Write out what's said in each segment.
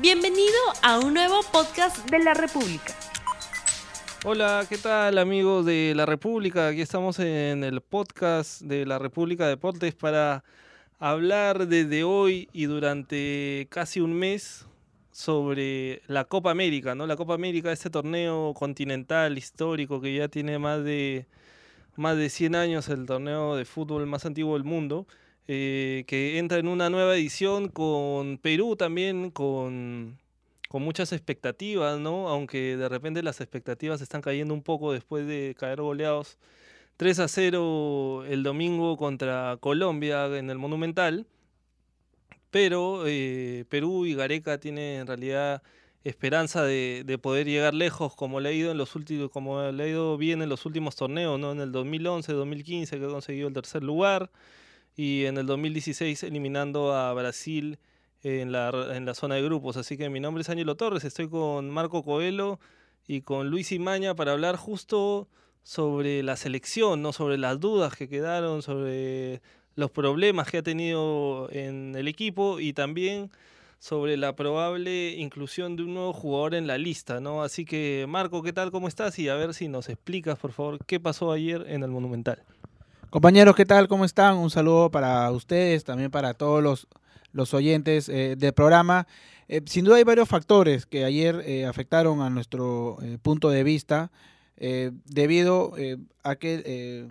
Bienvenido a un nuevo podcast de la República. Hola, ¿qué tal amigos de la República? Aquí estamos en el podcast de la República Deportes para hablar desde hoy y durante casi un mes sobre la Copa América, ¿no? La Copa América, este torneo continental histórico que ya tiene más de más de 100 años, el torneo de fútbol más antiguo del mundo. Eh, que entra en una nueva edición con Perú también, con, con muchas expectativas, ¿no? Aunque de repente las expectativas están cayendo un poco después de caer goleados 3 a 0 el domingo contra Colombia en el Monumental. Pero eh, Perú y Gareca tienen en realidad esperanza de, de, poder llegar lejos como le ha ido en los últimos como le ha ido bien en los últimos torneos no en el 2011 2015 que ha conseguido el tercer lugar y en el 2016 eliminando a Brasil en la, en la zona de grupos. Así que mi nombre es Ángelo Torres, estoy con Marco Coelho y con Luis Imaña para hablar justo sobre la selección, no sobre las dudas que quedaron, sobre los problemas que ha tenido en el equipo y también sobre la probable inclusión de un nuevo jugador en la lista, ¿no? Así que Marco, ¿qué tal? ¿Cómo estás? Y a ver si nos explicas, por favor, qué pasó ayer en el Monumental. Compañeros, ¿qué tal? ¿Cómo están? Un saludo para ustedes, también para todos los, los oyentes eh, del programa. Eh, sin duda hay varios factores que ayer eh, afectaron a nuestro punto de vista debido a que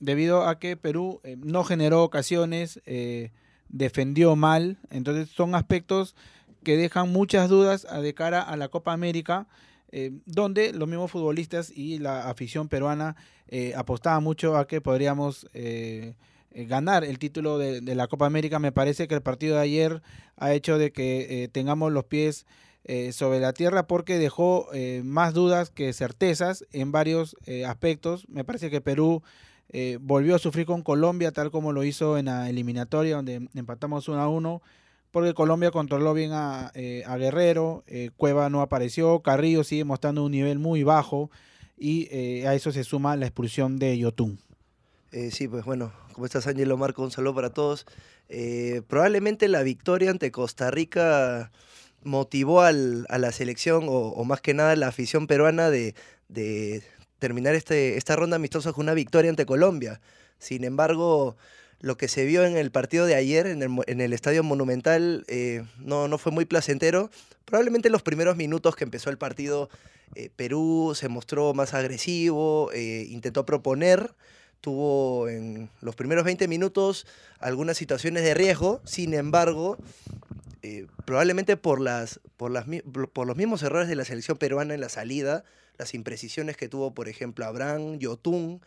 debido a que Perú no generó ocasiones, defendió mal, entonces son aspectos que dejan muchas dudas de cara a la Copa América eh, donde los mismos futbolistas y la afición peruana eh, apostaban mucho a que podríamos eh, eh ganar el título de, la Copa América. Me parece que el partido de ayer ha hecho de que eh, tengamos los pies sobre la tierra porque dejó más dudas que certezas en varios aspectos. Me parece que Perú volvió a sufrir con Colombia tal como lo hizo en la eliminatoria donde empatamos 1 a 1 porque Colombia controló bien a, eh, Guerrero, eh, Cueva no apareció, Carrillo sigue mostrando un nivel muy bajo y eh, a eso se suma la expulsión de Yotun. Sí, pues bueno, ¿cómo estás Ángelo Marco? Un saludo para todos. probablemente la victoria ante Costa Rica motivó a la selección o, o, más que nada la afición peruana de, de terminar este, esta ronda amistosa con una victoria ante Colombia. Sin embargo, lo que se vio en el partido de ayer en el, Estadio Monumental eh, no, no, fue muy placentero. Probablemente en los primeros minutos que empezó el partido, eh, Perú se mostró más agresivo, eh, intentó proponer, tuvo en los primeros 20 minutos algunas situaciones de riesgo, sin embargo, probablemente por, por, las, por los mismos errores de la selección peruana en la salida, las imprecisiones que tuvo, por ejemplo, Abraham, Yotun,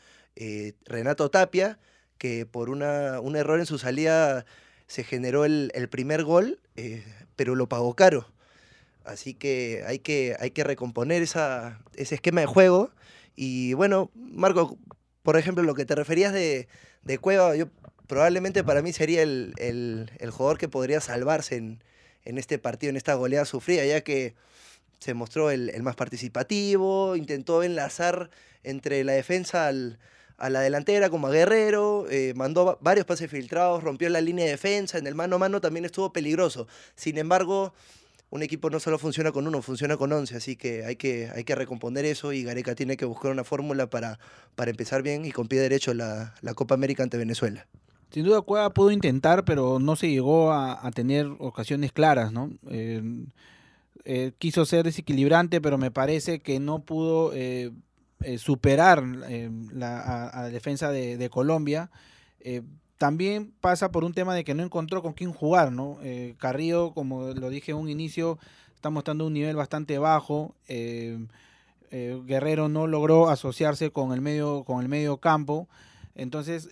Renato Tapia, que por una, un error en su salida se generó el, el primer gol, eh, pero lo pagó caro. Así que hay que, hay que recomponer esa, ese esquema de juego. Y bueno, Marco, por ejemplo, lo que te referías de, de Cueva, yo probablemente para mí sería el, el, el jugador que podría salvarse en, en, este partido, en esta goleada sufrida, ya que se mostró el, el más participativo, intentó enlazar entre la defensa al, a la delantera como a Guerrero, eh, mandó varios pases filtrados, rompió la línea de defensa, en el mano a mano también estuvo peligroso. Sin embargo, un equipo no solo funciona con uno, funciona con once, así que hay que, hay que recomponer eso y Gareca tiene que buscar una fórmula para, para empezar bien y con pie derecho la, la Copa América ante Venezuela. Sin duda Cueva pudo intentar, pero no se llegó a, tener ocasiones claras, ¿no? Eh, eh, quiso ser desequilibrante, pero me parece que no pudo eh, superar eh, la, a, defensa de, Colombia. Eh, también pasa por un tema de que no encontró con quién jugar, ¿no? Carrillo, como lo dije en un inicio, está mostrando un nivel bastante bajo. Guerrero no logró asociarse con el medio, con el medio campo. Entonces,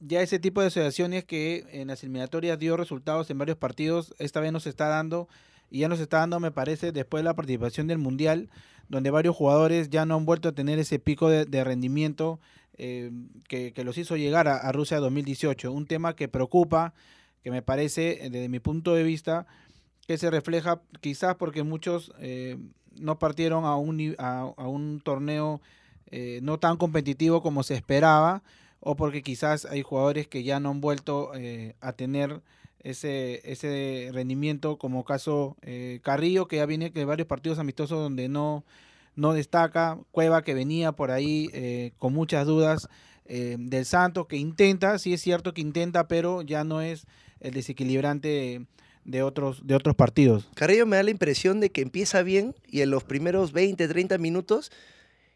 ya ese tipo de asociaciones que en las eliminatorias dio resultados en varios partidos, esta vez nos está dando, y ya nos está dando, me parece, después de la participación del Mundial, donde varios jugadores ya no han vuelto a tener ese pico de, rendimiento eh, que, que, los hizo llegar a, a, Rusia 2018. Un tema que preocupa, que me parece, desde mi punto de vista, que se refleja quizás porque muchos eh, no partieron a un, a, a un torneo eh, no tan competitivo como se esperaba, o porque quizás hay jugadores que ya no han vuelto eh, a tener ese, ese rendimiento, como caso eh, Carrillo, que ya viene de varios partidos amistosos donde no, no destaca, Cueva que venía por ahí eh, con muchas dudas eh, del Santos, que intenta, sí es cierto que intenta, pero ya no es el desequilibrante de otros, de otros partidos. Carrillo me da la impresión de que empieza bien y en los primeros 20, 30 minutos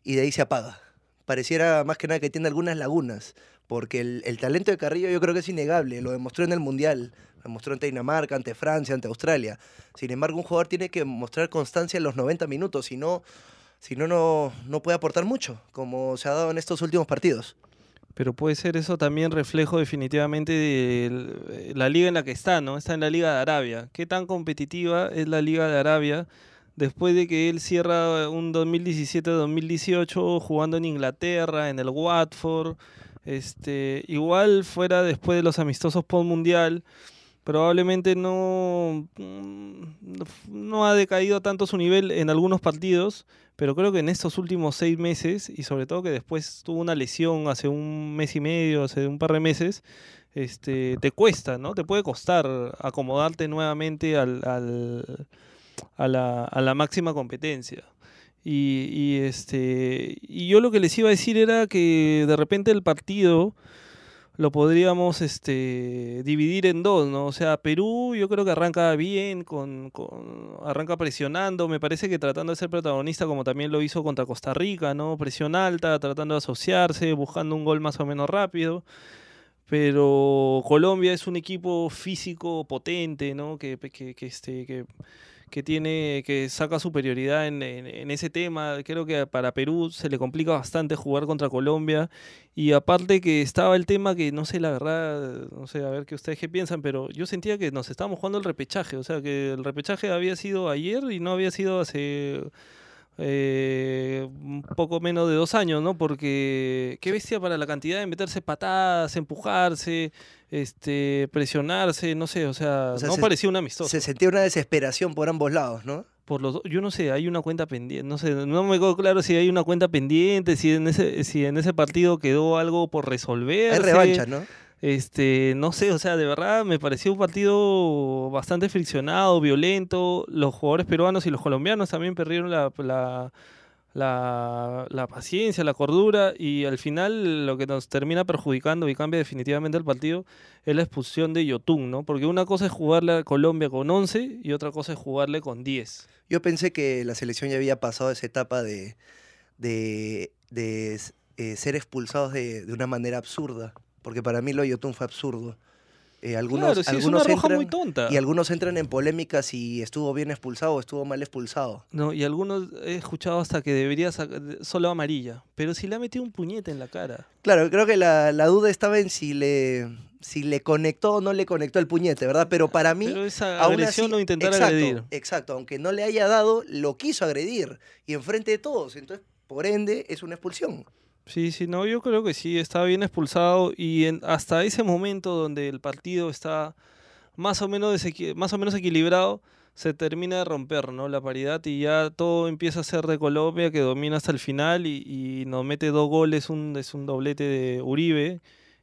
y de ahí se apaga. Pareciera más que nada que tiene algunas lagunas, porque el, el talento de Carrillo yo creo que es innegable, lo demostró en el Mundial, lo demostró ante Dinamarca, ante Francia, ante Australia. Sin embargo, un jugador tiene que mostrar constancia en los 90 minutos, si no, si no, no, no puede aportar mucho, como se ha dado en estos últimos partidos. Pero puede ser eso también reflejo definitivamente de la liga en la que está, ¿no? Está en la Liga de Arabia. ¿Qué tan competitiva es la Liga de Arabia después de que él cierra un 2017-2018 jugando en Inglaterra, en el Watford? Este, igual fuera después de los amistosos post mundial, probablemente no, mm, no ha decaído tanto su nivel en algunos partidos, pero creo que en estos últimos seis meses, y sobre todo que después tuvo una lesión hace un mes y medio, hace un par de meses, este, te cuesta, ¿no? Te puede costar acomodarte nuevamente a la máxima competencia. Y, y, este, y yo lo que les iba a decir era que de repente el partido lo podríamos este, dividir en dos, ¿no? O sea, Perú yo creo que arranca bien, con, con- arranca presionando, me parece que tratando de ser protagonista como también lo hizo contra Costa Rica, ¿no? Presión alta, tratando de asociarse, buscando un gol más o menos rápido. Pero Colombia es un equipo físico potente, ¿no? Que, que, que, este, que, que tiene, que saca superioridad en, en- en ese tema. Creo que para Perú se le complica bastante jugar contra Colombia. Y aparte que estaba el tema que, no sé, la verdad, no sé, a ver qué ustedes qué piensan, pero yo sentía que nos estábamos jugando el repechaje. O sea, que el repechaje había sido ayer y no había sido hace eh, un poco menos de dos años, ¿no? Porque qué bestia para la cantidad de meterse patadas, empujarse, este, presionarse, no sé, o sea, O sea, no se- parecía un amistoso. Se sentía una desesperación por ambos lados, ¿no? Por los, yo no sé, hay una cuenta pendiente, no sé, no me quedó claro si hay una cuenta pendiente, si en ese, si en ese partido quedó algo por resolver. Hay revancha, ¿no? Este, no sé, o sea, de verdad me pareció un partido bastante friccionado, violento. Los jugadores peruanos y los colombianos también perdieron la, la, la, la paciencia, la cordura y al final lo que nos termina perjudicando y cambia definitivamente el partido es la expulsión de Yotun, ¿no? Porque una cosa es jugarle a Colombia con 11 y otra cosa es jugarle con 10. Yo pensé que la selección ya había pasado esa etapa de, de, de, eh, ser expulsados de, de una manera absurda, porque para mí lo de Yotun fue absurdo. Eh, algunos, claro, sí, es una roja entran, muy tonta. y algunos entran en polémica si estuvo bien expulsado o estuvo mal expulsado. No, y algunos he escuchado hasta que debería sacar solo amarilla. Pero si le ha metido un puñete en la cara. Claro, creo que la, la duda estaba en si le, si le conectó o no le conectó el puñete, ¿verdad? Pero para mí... Pero esa agresión así- o intentar exacto, agredir. Exacto, aunque no le haya dado, lo quiso agredir y enfrente de todos. Entonces, por ende, es una expulsión. Sí, sí, no, yo creo que sí, estaba bien expulsado y en- hasta ese momento donde el partido está más o menos más o menos equilibrado, se termina de romper, ¿no? La paridad y ya todo empieza a ser de Colombia que domina hasta el final y, y nos mete dos goles, un, es un doblete de Uribe,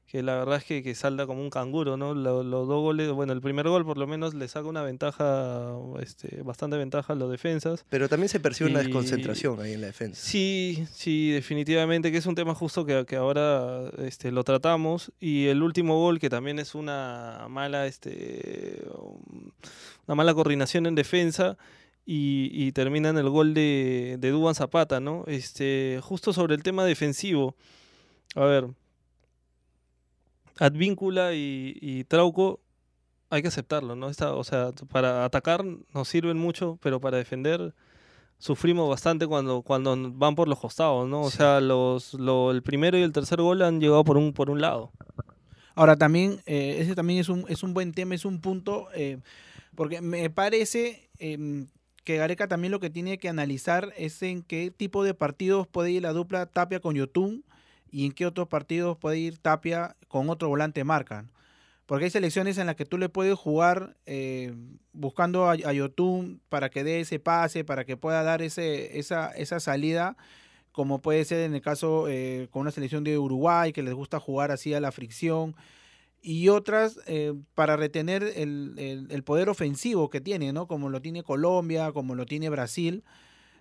que la verdad es que, que salta como un canguro, ¿no? Lo- Los, dos goles, bueno, el primer gol por lo menos le saca una ventaja, este, bastante ventaja a los defensas. Pero también se percibe una desconcentración ahí en la defensa. Sí, sí, definitivamente que es un tema justo que, que ahora este, lo tratamos. Y el último gol, que también es una mala, este, um, una mala coordinación en defensa. Y, y termina en el gol de, de Duban Zapata, ¿no? Este, justo sobre el tema defensivo. A ver. Advíncula y, y Trauco hay que aceptarlo, ¿no? Esta, o sea, para atacar nos sirven mucho, pero para defender sufrimos bastante cuando, cuando van por los costados, ¿no? O Sí. sea, los, lo- el primero y el tercer gol han llegado por un, por un lado. Ahora también, eh, ese también es un, es un buen tema, es un punto, eh, porque me parece em, que Gareca también lo que tiene que analizar es en qué tipo de partidos puede ir la dupla Tapia con Yotun y en qué otros partidos puede ir Tapia con otro volante marca. Porque hay selecciones en las que tú le puedes jugar eh, buscando a, a Yotun para que dé ese pase, para que pueda dar ese, esa, esa salida, como puede ser en el caso eh, con una selección de Uruguay, que les gusta jugar así a la fricción. y otras eh, para retener el, el- el poder ofensivo que tiene, ¿no? Como lo tiene Colombia, como lo tiene Brasil.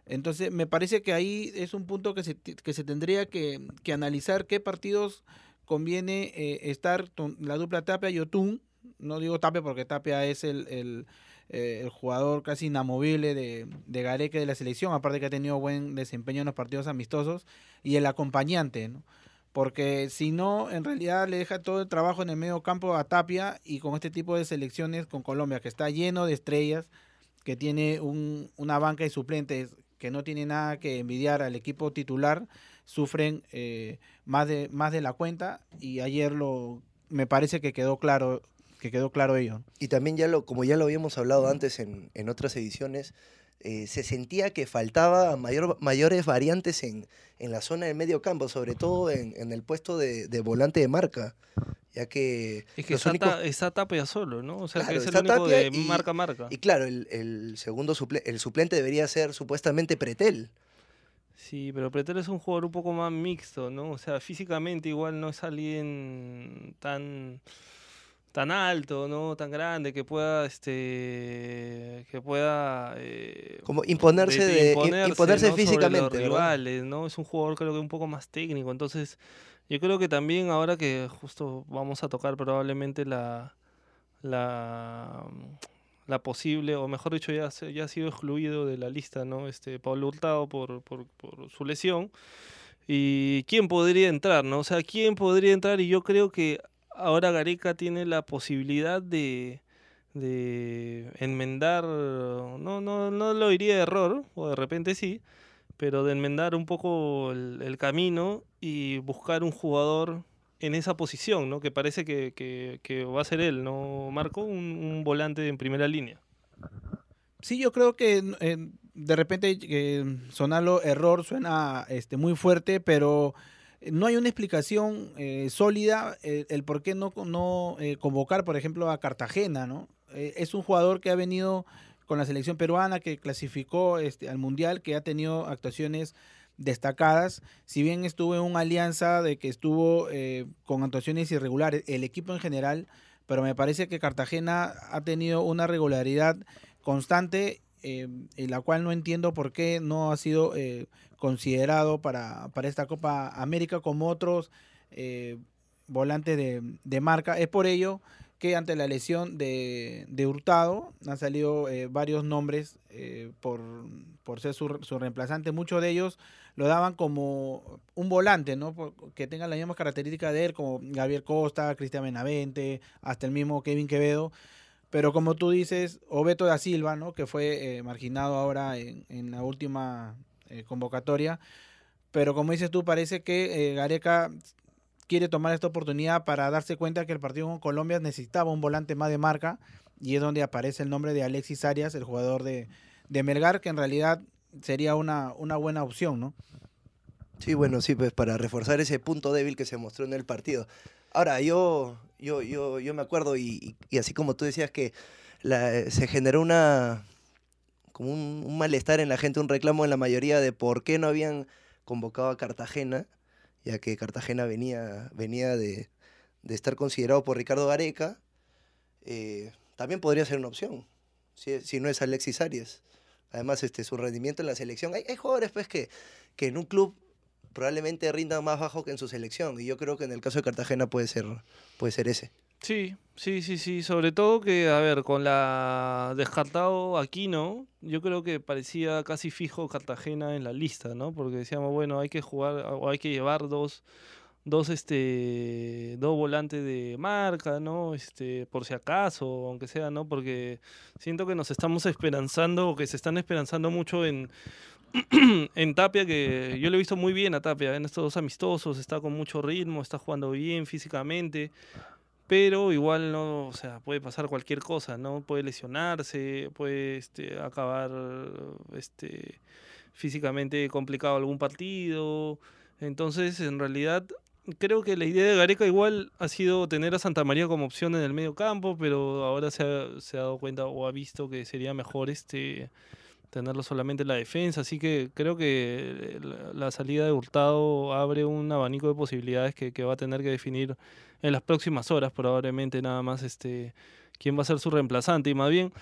Entonces, me parece que ahí es un punto que se, que se tendría que, que analizar qué partidos conviene eh, estar la dupla Tapia y Otún. No digo Tapia porque Tapia es el, el, eh, jugador casi inamovible de, de Gareca y de la selección, aparte que ha tenido buen desempeño en los partidos amistosos, y el acompañante, ¿no? Porque si no, en realidad le deja todo el trabajo en el medio campo a Tapia y con este tipo de selecciones con Colombia, que está lleno de estrellas, que tiene un- una banca de suplentes que no tiene nada que envidiar al equipo titular, sufren eh, más, de, más de la cuenta y ayer lo me parece que quedó claro que quedó claro ello. Y también ya lo, como ya lo habíamos hablado antes en, en otras ediciones, eh, se sentía que faltaba mayor, mayores variantes en, en la zona del medio campo, sobre todo en, en el puesto de, de volante de marca, ya que, Es que está, únicos- está Tapia solo, ¿no? O sea, Claro, que es el único de y- marca a marca. Y claro, el, el segundo suple- el suplente debería ser supuestamente Pretel. Sí, pero Pretel es un jugador un poco más mixto, ¿no? O sea, físicamente igual no es alguien tan tan alto, ¿no? Tan grande que pueda este que pueda eh, Como imponerse de- imponerse, imponerse ¿no? sobre físicamente, rivales, ¿no? Es un jugador creo que un poco más técnico, entonces yo creo que también ahora que justo vamos a tocar probablemente la la la posible, o mejor dicho, ya, ya ha sido excluido de la lista, ¿no? Este Pablo Hurtado por, por, su lesión. ¿Y quién podría entrar, no? O sea, ¿quién podría entrar? Y yo creo que ahora Gareca tiene la posibilidad de, de enmendar, no, no, no lo diría error, o de repente sí, pero de enmendar un poco el, camino y buscar un jugador en esa posición, ¿no? Que parece que, va a ser él, ¿no, Marco? Un, volante en primera línea. Sí, yo creo que de repente eh, sonarlo error suena este, muy fuerte, pero no hay una explicación eh, sólida eh, el por qué no, no eh, convocar, por ejemplo, a Cartagena, ¿no? Eh, es un jugador que ha venido con la selección peruana, que clasificó este, al Mundial, que ha tenido actuaciones destacadas, si bien estuvo en una alianza de que estuvo eh, con actuaciones irregulares, el equipo en general, pero me parece que Cartagena ha tenido una regularidad constante eh, en la cual no entiendo por qué no ha sido eh, considerado para, para esta Copa América como otros eh, volantes de, de marca. Es por ello que ante la lesión de, de Hurtado han salido eh, varios nombres eh, por, por ser su, su reemplazante. Muchos de ellos lo daban como un volante, ¿no? Por- que tenga las mismas características de él, como Gabriel Costa, Cristian Benavente, hasta el mismo Kevin Quevedo. Pero como tú dices, Obeto da Silva, ¿no? que fue eh, marginado ahora en, en la última convocatoria. Pero como dices tú, parece que Gareca quiere tomar esta oportunidad para darse cuenta que el partido con Colombia necesitaba un volante más de marca y es donde aparece el nombre de Alexis Arias, el jugador de, Melgar, que en realidad sería una, una buena opción, ¿no? Sí, bueno, sí, pues para reforzar ese punto débil que se mostró en el partido. Ahora, yo, yo, yo, yo me acuerdo, y, así como tú decías que la- se generó una como un malestar en la gente, un reclamo en la mayoría de por qué no habían convocado a Cartagena, ya que Cartagena venía, venía de, estar considerado por Ricardo Gareca, eh, también podría ser una opción, si, si no es Alexis Arias. Además, este, su rendimiento en la selección. Hay, hay jugadores pues, que, que en un club probablemente rindan más bajo que en su selección. Y yo creo que en el caso de Cartagena puede ser, puede ser ese. Sí, sí, sí, sí. Sobre todo que, a ver, con la descartado Aquino, yo creo que parecía casi fijo Cartagena en la lista, ¿no? Porque decíamos, bueno, hay que jugar o hay que llevar dos, dos, este, dos volantes de marca, ¿no? Este, por si acaso, aunque sea, ¿no? Porque siento que nos estamos esperanzando o que se están esperanzando mucho en en Tapia, que yo lo he visto muy bien a Tapia en estos dos amistosos, está con mucho ritmo, está jugando bien físicamente, pero igual no, o sea, puede pasar cualquier cosa, ¿no? Puede lesionarse, puede este, acabar este, físicamente complicado algún partido. Entonces, en realidad, creo que la idea de Gareca igual ha sido tener a Santa María como opción en el medio campo, pero ahora se ha, se ha dado cuenta o ha visto que sería mejor este tenerlo solamente en la defensa. Así que creo que la salida de Hurtado abre un abanico de posibilidades que, va a tener que definir en las próximas horas, probablemente nada más este quién va a ser su reemplazante. Y más bien,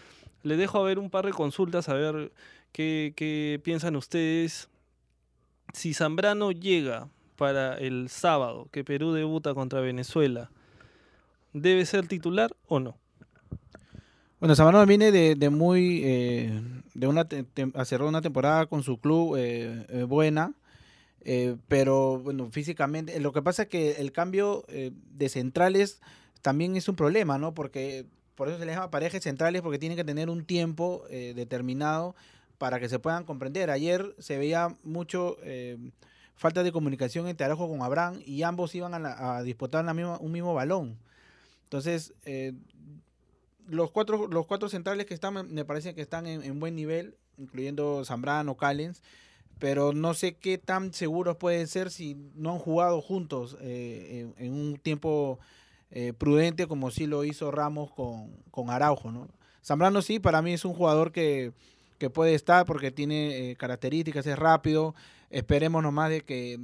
le dejo a ver un par de consultas, a ver qué piensan ustedes. Si Zambrano llega para el sábado, que Perú debuta contra Venezuela, ¿debe ser titular o no? Bueno, Zambrano viene de, muy, eh, de una, cerró una temporada con su club eh, eh, buena, pero bueno, físicamente, lo que pasa es que el cambio de centrales también es un problema, ¿no? Porque por eso se les llama parejas centrales, porque tienen que tener un tiempo determinado para que se puedan comprender. Ayer se veía mucho falta de comunicación entre Araujo con Abraham y ambos iban a, disputar la misma, un mismo balón. Entonces, los cuatro, los cuatro centrales que están, me parece que están en, buen nivel, incluyendo Zambrano, Callens, pero no sé qué tan seguros pueden ser si no han jugado juntos eh, en, un tiempo eh, prudente como sí lo hizo Ramos con, Araujo. ¿no? Zambrano sí, para mí es un jugador que, puede estar porque tiene eh, características, es rápido. Esperemos nomás de que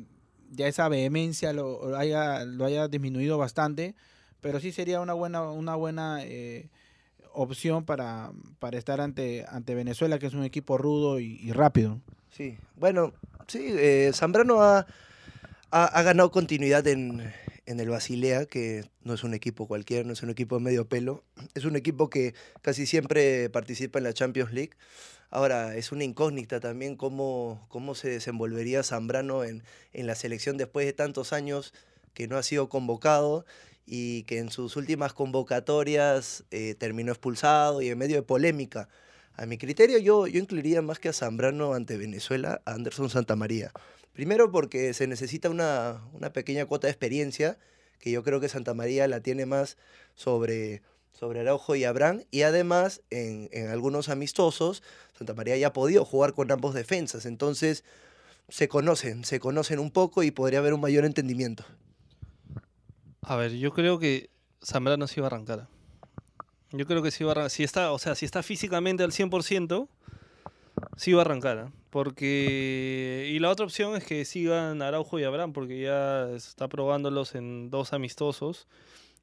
ya esa vehemencia lo haya, lo haya disminuido bastante, pero sí sería una buena, una buena opción para, para estar ante, ante Venezuela, que es un equipo rudo y, rápido. Sí, bueno, sí, eh, Zambrano ha, ha, ganado continuidad en, en, el Basilea, que no es un equipo cualquiera, no es un equipo de medio pelo, es un equipo que casi siempre participa en la Champions League. Ahora, es una incógnita también cómo, cómo se desenvolvería Zambrano en, en la selección después de tantos años que no ha sido convocado y que en sus últimas convocatorias eh, terminó expulsado y en medio de polémica. A mi criterio yo, yo incluiría más que a Zambrano ante Venezuela a Anderson Santamaría. Primero porque se necesita una, una pequeña cuota de experiencia, que yo creo que Santa María la tiene más sobre, sobre Araujo y Abraham, y además en, en algunos amistosos, Santa María ya ha podido jugar con ambos defensas, entonces se conocen, se conocen un poco y podría haber un mayor entendimiento. A ver, yo creo que Zambrano sí va a arrancar. Yo creo que sí va a arrancar. Si está, o sea, si está físicamente al 100%, sí va a arrancar. ¿eh? Porque. Y la otra opción es que sigan Araujo y Abraham, porque ya está probándolos en dos amistosos.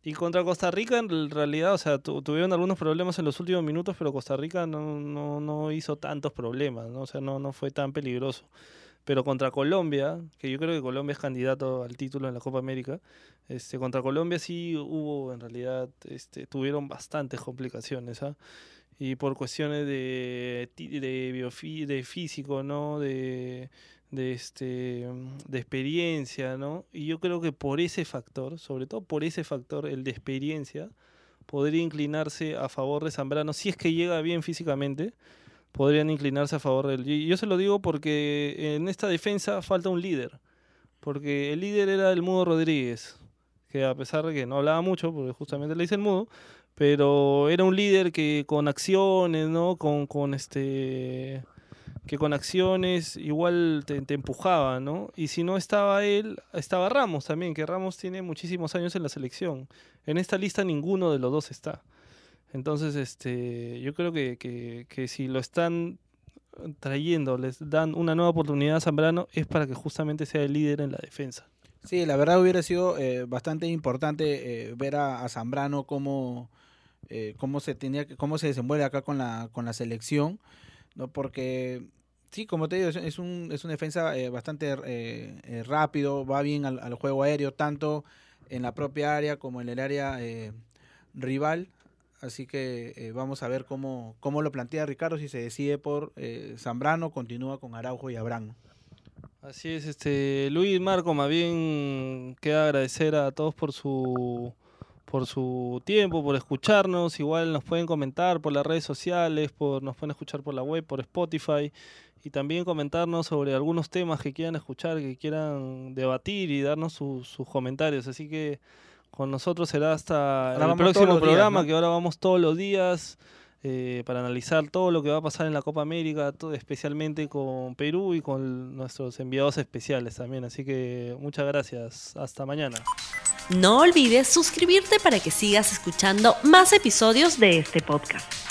Y contra Costa Rica, en realidad, o sea, tuvieron algunos problemas en los últimos minutos, pero Costa Rica no, no, no hizo tantos problemas, ¿no? O sea, no, no fue tan peligroso. Pero contra Colombia, que yo creo que Colombia es candidato al título en la Copa América, este, contra Colombia sí hubo, en realidad, este, tuvieron bastantes complicaciones, ¿ah? Y por cuestiones de, de, de físico, ¿no? De, de, este, de experiencia, ¿no? Y yo creo que por ese factor, sobre todo por ese factor, el de experiencia, podría inclinarse a favor de Zambrano, si es que llega bien físicamente, podrían inclinarse a favor del... Y yo se lo digo porque en esta defensa falta un líder. Porque el líder era el Mudo Rodríguez, que a pesar de que no hablaba mucho, porque justamente le dice el Mudo, pero era un líder que con acciones, ¿no? Con, con este que con acciones igual te, te, empujaba, ¿no? Y si no estaba él, estaba Ramos también, que Ramos tiene muchísimos años en la selección. En esta lista ninguno de los dos está. Entonces, este, yo creo que, que, si lo están trayendo, les dan una nueva oportunidad a Zambrano, es para que justamente sea el líder en la defensa. Sí, la verdad hubiera sido eh, bastante importante eh, ver a, Zambrano cómo, eh, cómo se tenía cómo se desenvuelve acá con la con la selección, no porque sí, como te digo, es un es una defensa bastante rápido, va bien al, al, juego aéreo tanto en la propia área como en el área rival Así que eh, vamos a ver cómo, cómo lo plantea Ricardo, si se decide por eh, Zambrano, continúa con Araujo y Abraham. Así es, este Luis Marco, más bien queda agradecer a todos por su por su tiempo, por escucharnos. Igual nos pueden comentar por las redes sociales, por, nos pueden escuchar por la web, por Spotify y también comentarnos sobre algunos temas que quieran escuchar, que quieran debatir y darnos sus comentarios. Así que con nosotros será hasta el próximo programa, que ahora vamos todos los días eh, para analizar todo lo que va a pasar en la Copa América, todo, especialmente con Perú y con nuestros enviados especiales también. Así que muchas gracias. Hasta mañana. No olvides suscribirte para que sigas escuchando más episodios de este podcast.